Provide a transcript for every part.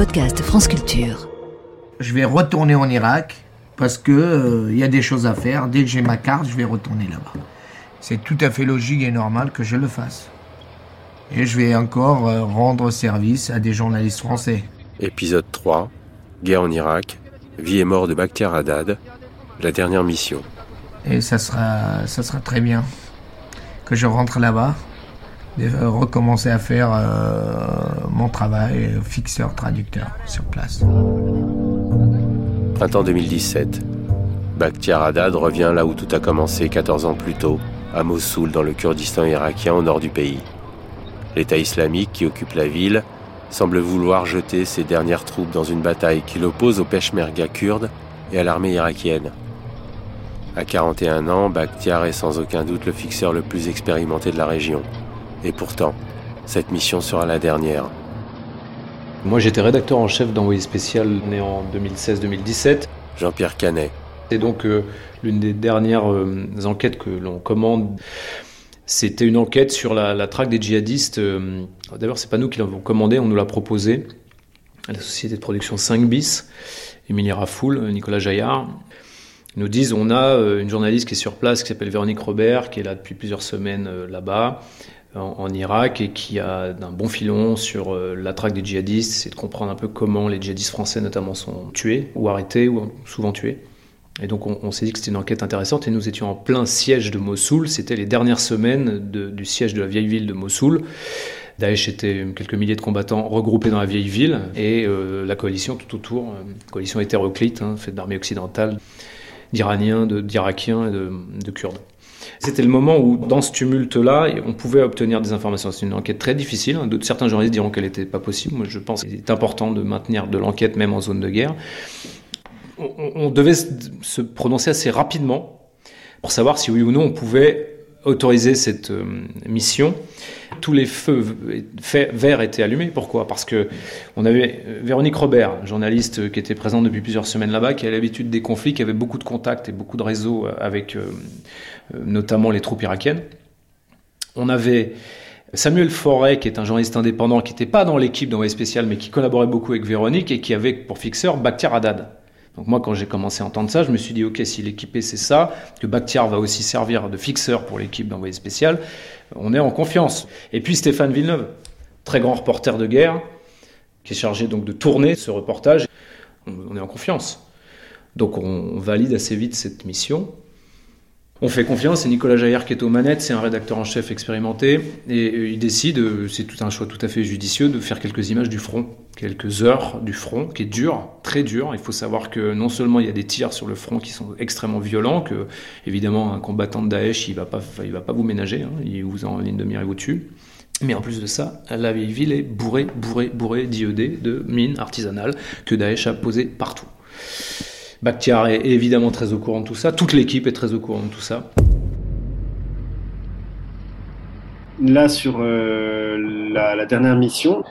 podcast France Culture. Je vais retourner en Irak parce que il y a des choses à faire. Dès que j'ai ma carte, je vais retourner là-bas. C'est tout à fait logique et normal que je le fasse. Et je vais encore euh, rendre service à des journalistes français. Épisode 3. Guerre en Irak. Vie et mort de Bakhtiar Haddad. La dernière mission. Et ça sera, ça sera très bien que je rentre là-bas, recommencer à faire euh, mon travail, fixeur, traducteur sur place. Printemps 2017. Bakhtiar Haddad revient là où tout a commencé 14 ans plus tôt, à Mossoul, dans le Kurdistan irakien au nord du pays. L'État islamique qui occupe la ville semble vouloir jeter ses dernières troupes dans une bataille qui l'oppose aux Peshmerga kurdes et à l'armée irakienne. À 41 ans, Bakhtiar est sans aucun doute le fixeur le plus expérimenté de la région. Et pourtant, cette mission sera la dernière. Moi j'étais rédacteur en chef d'envoyé spécial né en 2016-2017. Jean-Pierre Canet. C'est donc euh, l'une des dernières euh, enquêtes que l'on commande c'était une enquête sur la, traque des djihadistes. Euh, D'abord, c'est pas nous qui l'avons commandé, on nous l'a proposé à la société de production 5 bis, Emilie Rafoul, Nicolas Jaillard. Nous disent on a euh, une journaliste qui est sur place qui s'appelle Véronique Robert, qui est là depuis plusieurs semaines euh, là-bas, en, Irak, et qui a un bon filon sur la traque des djihadistes, c'est de comprendre un peu comment les djihadistes français notamment sont tués, ou arrêtés, ou souvent tués. Et donc on, s'est dit que c'était une enquête intéressante et nous étions en plein siège de Mossoul. C'était les dernières semaines du siège de la vieille ville de Mossoul. Daesh était quelques milliers de combattants regroupés dans la vieille ville et euh, la coalition tout autour, euh, coalition hétéroclite, hein, faite d'armées occidentales, d'Iraniens, d'Irakiens et de, de Kurdes. C'était le moment où, dans ce tumulte-là, on pouvait obtenir des informations. C'est une enquête très difficile. Hein. Certains journalistes diront qu'elle n'était pas possible. Moi, je pense qu'il est important de maintenir de l'enquête même en zone de guerre on, devait se prononcer assez rapidement pour savoir si oui ou non on pouvait autoriser cette euh, mission. Tous les feux verts étaient allumés. Pourquoi? Parce que on avait euh, Véronique Robert, journaliste qui était présente depuis plusieurs semaines là-bas, qui a l'habitude des conflits, qui avait beaucoup de contacts et beaucoup de réseaux avec euh, notamment les troupes irakiennes. On avait Samuel Forêt, qui est un journaliste indépendant, qui n'était pas dans l'équipe d'envoyé spécial, mais qui collaborait beaucoup avec Véronique et qui avait pour fixeur Bakhtiar Haddad. Donc moi, quand j'ai commencé à entendre ça, je me suis dit, ok, si l'équipé c'est ça, que Bakhtiar va aussi servir de fixeur pour l'équipe d'envoyé spécial, on est en confiance. Et puis Stéphane Villeneuve, très grand reporter de guerre, qui est chargé donc de tourner ce reportage, on est en confiance. Donc on valide assez vite cette mission. On fait confiance, c'est Nicolas Jaillard qui est aux manettes, c'est un rédacteur en chef expérimenté, et euh, il décide, euh, c'est tout un choix tout à fait judicieux, de faire quelques images du front, quelques heures du front, qui est dur, très dur. Il faut savoir que non seulement il y a des tirs sur le front qui sont extrêmement violents, que évidemment un combattant de Daesh, il va pas, il va pas vous ménager, hein, il vous en ligne de mire et vous tue. Mais en plus de ça, la vieille ville est bourrée, bourrée, bourrée d'IED, de mines artisanales que Daesh a posées partout. Bakhtiar est évidemment très au courant de tout ça. Toute l'équipe est très au courant de tout ça. Là, sur euh, la, dernière mission,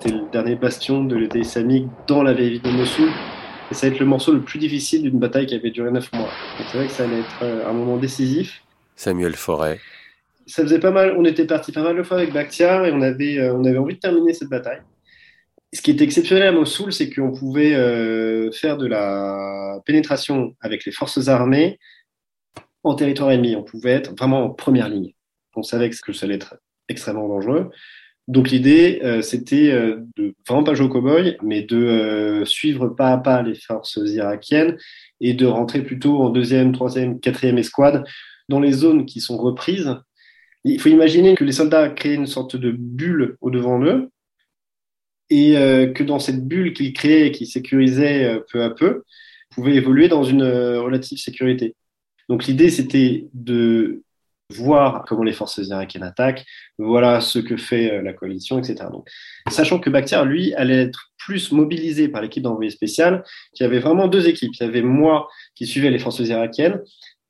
c'est le dernier bastion de l'État islamique dans la vieille ville de Mossoul. Et ça va être le morceau le plus difficile d'une bataille qui avait duré neuf mois. C'est vrai que ça allait être euh, un moment décisif. Samuel Forêt. Ça faisait pas mal, on était parti pas mal de fois avec Bakhtiar et on avait, euh, on avait envie de terminer cette bataille ce qui est exceptionnel à Mossoul, c'est qu'on pouvait euh, faire de la pénétration avec les forces armées en territoire ennemi. On pouvait être vraiment en première ligne. On savait que ça allait être extrêmement dangereux. Donc l'idée, euh, c'était euh, de vraiment pas jouer au cow-boy, mais de suivre pas à pas les forces irakiennes et de rentrer plutôt en deuxième, troisième, quatrième escouade dans les zones qui sont reprises. Il faut imaginer que les soldats créent une sorte de bulle au devant d'eux, et euh, que dans cette bulle qu'il créait et qu'il sécurisait euh, peu à peu, pouvait évoluer dans une euh, relative sécurité. Donc l'idée, c'était de voir comment les forces irakiennes attaquent, voilà ce que fait la coalition, etc. Donc, sachant que Bakhtiar, lui, allait être plus mobilisé par l'équipe d'envoyé spécial, qui avait vraiment deux équipes. Il y avait moi qui suivais les forces irakiennes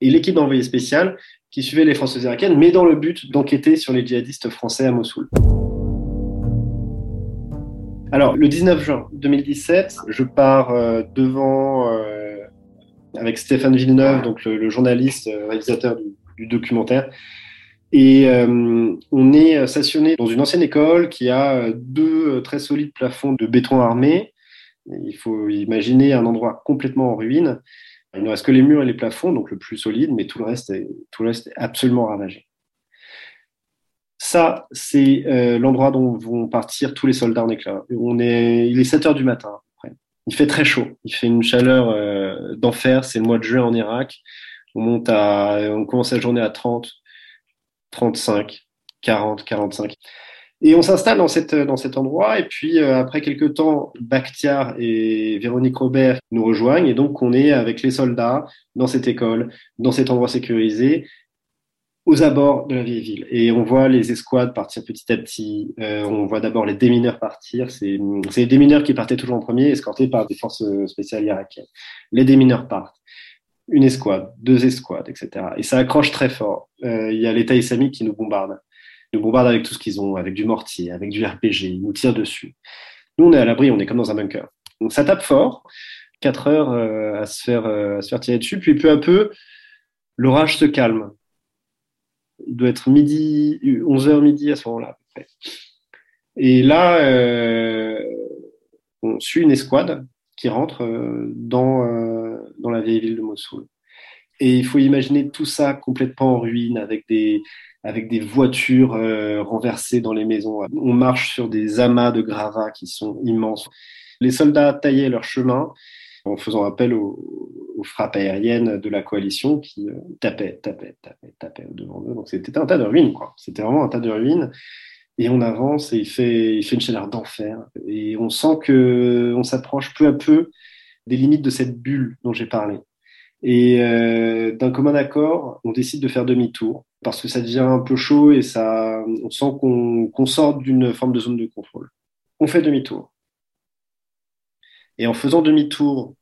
et l'équipe d'envoyé spécial qui suivait les forces irakiennes, mais dans le but d'enquêter sur les djihadistes français à Mossoul. Alors, le 19 juin 2017, je pars euh, devant, euh, avec Stéphane Villeneuve, donc le, journaliste, euh, réalisateur du, documentaire, et on est stationné dans une ancienne école qui a deux très solides plafonds de béton armé Il faut imaginer un endroit complètement en ruine. Il ne reste que les murs et les plafonds, donc le plus solide, mais tout le reste est, tout le reste est absolument ravagé. Ça, c'est euh, l'endroit dont vont partir tous les soldats en éclat. On est, il est 7 heures du matin. Il fait très chaud. Il fait une chaleur euh, d'enfer. C'est le mois de juin en Irak. On monte à, on commence la journée à 30, 35, 40, 45. Et on s'installe dans, cette, dans cet endroit. Et puis, euh, après quelques temps, Bakhtiar et Véronique Robert nous rejoignent. Et donc, on est avec les soldats dans cette école, dans cet endroit sécurisé, aux abords de la vieille ville. Et on voit les escouades partir petit à petit. Euh, on voit d'abord les démineurs partir. C'est les démineurs qui partaient toujours en premier, escortés par des forces spéciales irakiennes. Les démineurs partent. Une escouade, deux escouades, etc. Et ça accroche très fort. Euh, il y a l'État islamique qui nous bombarde nous bombardent avec tout ce qu'ils ont, avec du mortier, avec du RPG, ils nous tirent dessus. Nous, on est à l'abri, on est comme dans un bunker. Donc ça tape fort, 4 heures euh, à, se faire, à se faire tirer dessus, puis peu à peu, l'orage se calme. Il doit être midi, 11h midi à ce moment-là. Et là, euh, on suit une escouade qui rentre dans, dans la vieille ville de Mossoul. Et il faut imaginer tout ça complètement en ruine, avec des, avec des voitures euh, renversées dans les maisons. On marche sur des amas de gravats qui sont immenses. Les soldats taillaient leur chemin en faisant appel aux, frappes aériennes de la coalition qui euh, tapaient, tapaient, tapaient, tapaient devant eux. Donc c'était un tas de ruines, quoi. C'était vraiment un tas de ruines. Et on avance et il fait, il fait une chaleur d'enfer. Et on sent que on s'approche peu à peu des limites de cette bulle dont j'ai parlé. Et euh, d'un commun accord, on décide de faire demi-tour parce que ça devient un peu chaud et ça, on sent qu'on sort d'une forme de zone de contrôle. On fait demi-tour. Et en faisant demi-tour,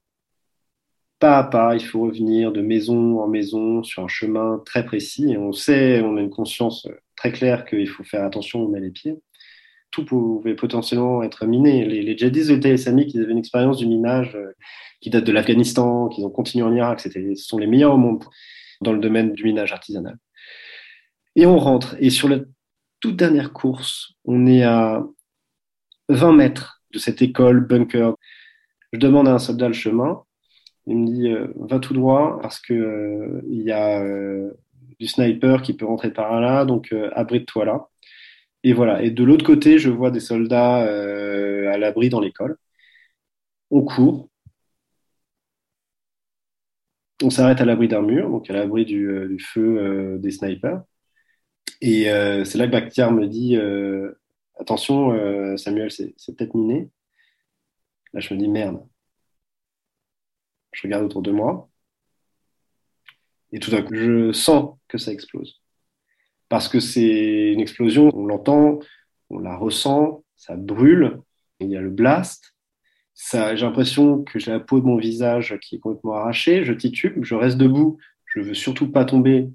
pas à pas, il faut revenir de maison en maison sur un chemin très précis. Et on sait, on a une conscience très claire qu'il faut faire attention où on met les pieds. Tout pouvait potentiellement être miné. Les, les djihadistes de l'État islamique, ils avaient une expérience du minage euh, qui date de l'Afghanistan, qu'ils ont continué en Irak. C'était, ce sont les meilleurs au monde dans le domaine du minage artisanal. Et on rentre. Et sur la toute dernière course, on est à 20 mètres de cette école bunker. Je demande à un soldat le chemin. Il me dit euh, va tout droit parce que euh, il y a euh, du sniper qui peut rentrer par là, donc abrite-toi là. Et voilà. Et de l'autre côté, je vois des soldats à l'abri dans l'école. On court. On s'arrête à l'abri d'un mur, donc à l'abri du, feu des snipers. Et c'est là que Bakhtiar me dit Attention, Samuel, c'est peut-être miné. Là, je me dis Merde. Je regarde autour de moi. Et tout à coup, je sens que ça explose. Parce que c'est une explosion, on l'entend, on la ressent, ça brûle, il y a le blast. J'ai l'impression que j'ai la peau de mon visage qui est complètement arrachée, je titube, je reste debout, je veux surtout pas tomber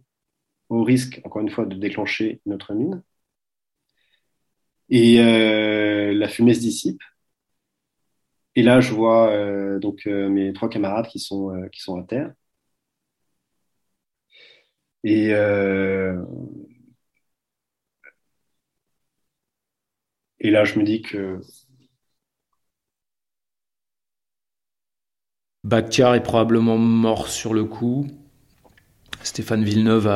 au risque, encore une fois, de déclencher notre mine. Et euh, la fumée se dissipe. Et là, je vois euh, donc euh, mes trois camarades qui sont, qui sont à terre. Et et là, je me dis que Bakhtiar est probablement mort sur le coup. Stéphane Villeneuve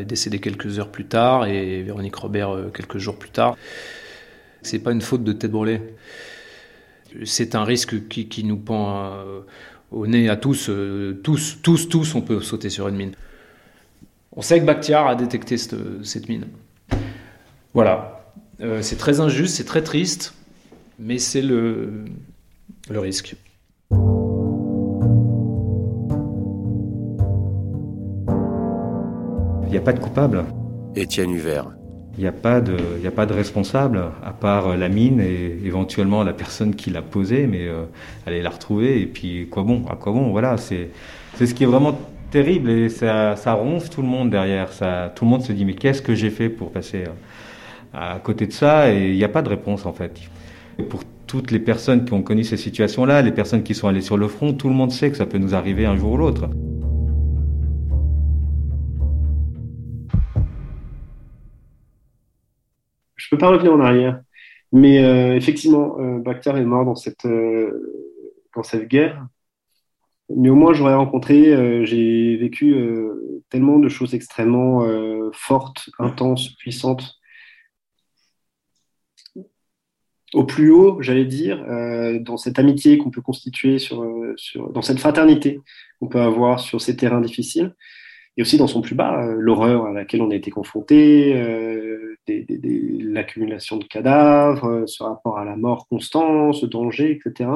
est décédé quelques heures plus tard et Véronique Robert euh, quelques jours plus tard. C'est pas une faute de tête brûlée. C'est un risque qui, nous pend euh, au nez à tous. Euh, tous, tous, tous, on peut sauter sur une mine. On sait que Bakhtiar a détecté cette, mine. Voilà. c'est très injuste, c'est très triste, mais c'est le, le risque. Il n'y a pas de coupable. Étienne Huvert. Il n'y a, pas de, a pas de responsable, à part la mine et éventuellement la personne qui l'a posée, mais euh, allez la retrouver, et puis quoi bon, à quoi bon, voilà, c'est ce qui est vraiment terrible, et ça, ça ronfle tout le monde derrière, ça, tout le monde se dit, mais qu'est-ce que j'ai fait pour passer euh, à côté de ça, et il n'y a pas de réponse en fait. pour toutes les personnes qui ont connu ces situations-là, les personnes qui sont allées sur le front, tout le monde sait que ça peut nous arriver un jour ou l'autre. Peux pas revenir en arrière. Mais euh, effectivement, euh, est mort dans cette, euh, dans cette guerre. Mais au moins, j'aurais rencontré, j'ai vécu tellement de choses extrêmement fortes, intenses, puissantes, au plus haut, j'allais dire, euh, dans cette amitié qu'on peut constituer sur, euh, sur, dans cette fraternité qu'on peut avoir sur ces terrains difficiles, et aussi dans son plus bas, euh, l'horreur à laquelle on a été confronté, l'accumulation de cadavres, ce rapport à la mort constant, ce danger, etc.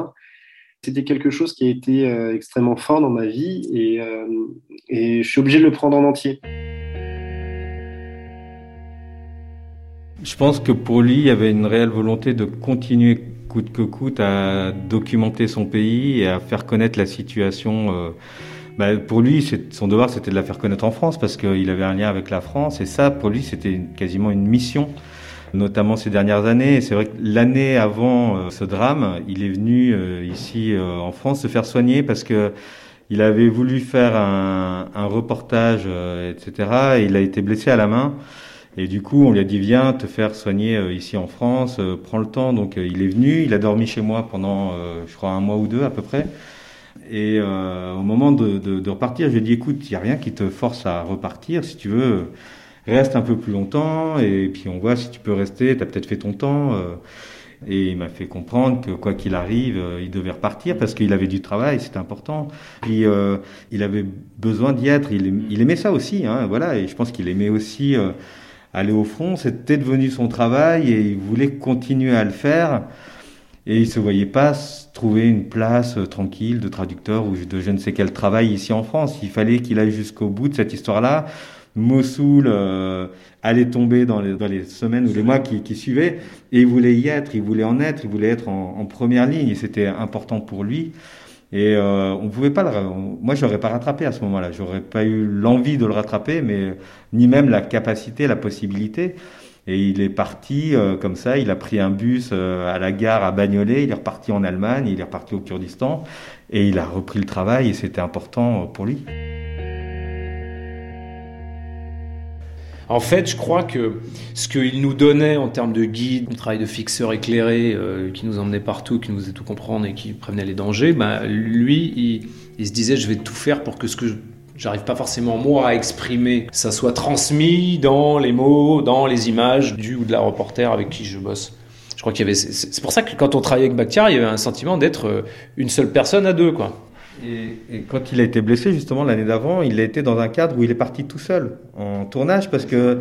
C'était quelque chose qui a été extrêmement fort dans ma vie et je suis obligé de le prendre en entier. Je pense que pour lui, il y avait une réelle volonté de continuer coûte que coûte à documenter son pays et à faire connaître la situation. Euh, bah, pour lui, son devoir, c'était de la faire connaître en France parce qu'il avait un lien avec la France. Et ça, pour lui, c'était quasiment une mission, notamment ces dernières années. C'est vrai que l'année avant euh, ce drame, il est venu euh, ici en France se faire soigner parce que il avait voulu faire un, un reportage, etc. Et il a été blessé à la main. Et du coup, on lui a dit viens te faire soigner euh, ici en France, euh, prends le temps. Donc euh, il est venu, il a dormi chez moi pendant, je crois, un mois ou deux à peu près. Et au moment de, de, de repartir, je lui ai dit écoute, il n'y a rien qui te force à repartir. Si tu veux, reste un peu plus longtemps et puis on voit si tu peux rester. Tu as peut-être fait ton temps. Et il m'a fait comprendre que quoi qu'il arrive, il devait repartir parce qu'il avait du travail, c'était important. Puis euh, il avait besoin d'y être. Il, il, aimait ça aussi, hein, voilà. Et je pense qu'il aimait aussi euh, aller au front, c'était devenu son travail et il voulait continuer à le faire. Et il se voyait pas trouver une place euh, tranquille de traducteur ou de je ne sais quel travail ici en France. Il fallait qu'il aille jusqu'au bout de cette histoire-là. Mossoul euh, allait tomber dans les, dans les, semaines ou les mois qui, qui, suivaient et il voulait y être, il voulait en être, il voulait être en, première ligne et c'était important pour lui. Et euh, on pouvait pas le. Moi, j'aurais pas rattrapé à ce moment-là. J'aurais pas eu l'envie de le rattraper, mais ni même la capacité, la possibilité. Et il est parti euh, comme ça. Il a pris un bus euh, à la gare à Bagnolet. Il est reparti en Allemagne. Il est reparti au Kurdistan. Et il a repris le travail. Et c'était important pour lui. En fait, je crois que ce qu'il nous donnait en termes de guide, un travail de fixeur éclairé, euh, qui nous emmenait partout, qui nous faisait tout comprendre et qui prévenait les dangers, bah, lui, il, se disait je vais tout faire pour que ce que j'arrive pas forcément moi à exprimer, ça soit transmis dans les mots, dans les images du ou de la reporter avec qui je bosse. Je crois qu'il y avait. C'est pour ça que quand on travaillait avec Bakhtiar, il y avait un sentiment d'être euh, une seule personne à deux, quoi. Et, quand il a été blessé, justement, l'année d'avant, il a été dans un cadre où il est parti tout seul en tournage parce que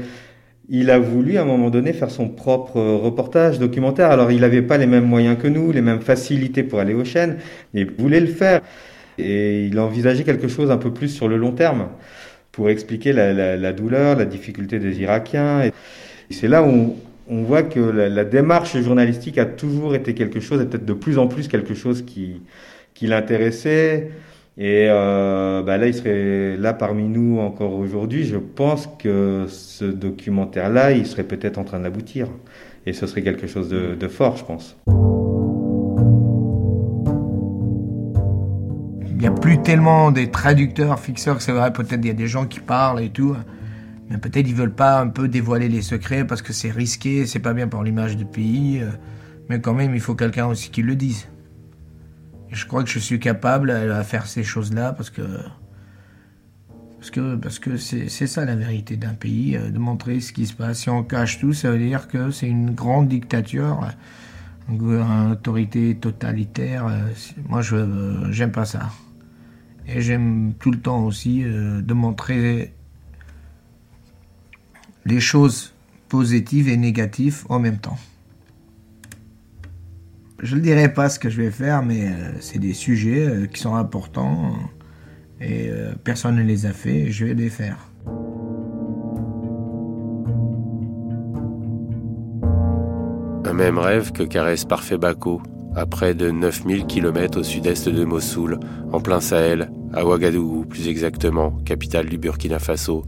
il a voulu à un moment donné faire son propre reportage documentaire. Alors il n'avait pas les mêmes moyens que nous, les mêmes facilités pour aller aux chaînes, mais il voulait le faire. Et il envisageait quelque chose un peu plus sur le long terme pour expliquer la, douleur, la difficulté des Irakiens. C'est là où on, voit que la, la, démarche journalistique a toujours été quelque chose, et peut-être de plus en plus quelque chose qui, qui l'intéressait. Et euh, bah là, il serait là parmi nous encore aujourd'hui. Je pense que ce documentaire-là, il serait peut-être en train d'aboutir. Et ce serait quelque chose de, fort, je pense. Plus tellement des traducteurs, fixeurs, c'est vrai, peut-être il y a des gens qui parlent et tout. Mais peut-être ils veulent pas un peu dévoiler les secrets parce que c'est risqué, c'est pas bien pour l'image du pays. Mais quand même, il faut quelqu'un aussi qui le dise je crois que je suis capable à faire ces choses-là parce que parce que parce que c'est ça la vérité d'un pays, euh, de montrer ce qui se passe. Si on cache tout, ça veut dire que c'est une grande dictature, une autorité totalitaire. Euh, moi, je euh, j'aime pas ça. Et j'aime tout le temps aussi de montrer les choses positives et négatives en même temps. Je ne dirai pas ce que je vais faire, mais euh, c'est des sujets euh, qui sont importants et euh, personne ne les a fait, je vais les faire. Un même rêve que caresse Parfait Bako, à près de 9000 km au sud-est de Mossoul, en plein Sahel, à Ouagadougou plus exactement, capitale du Burkina Faso,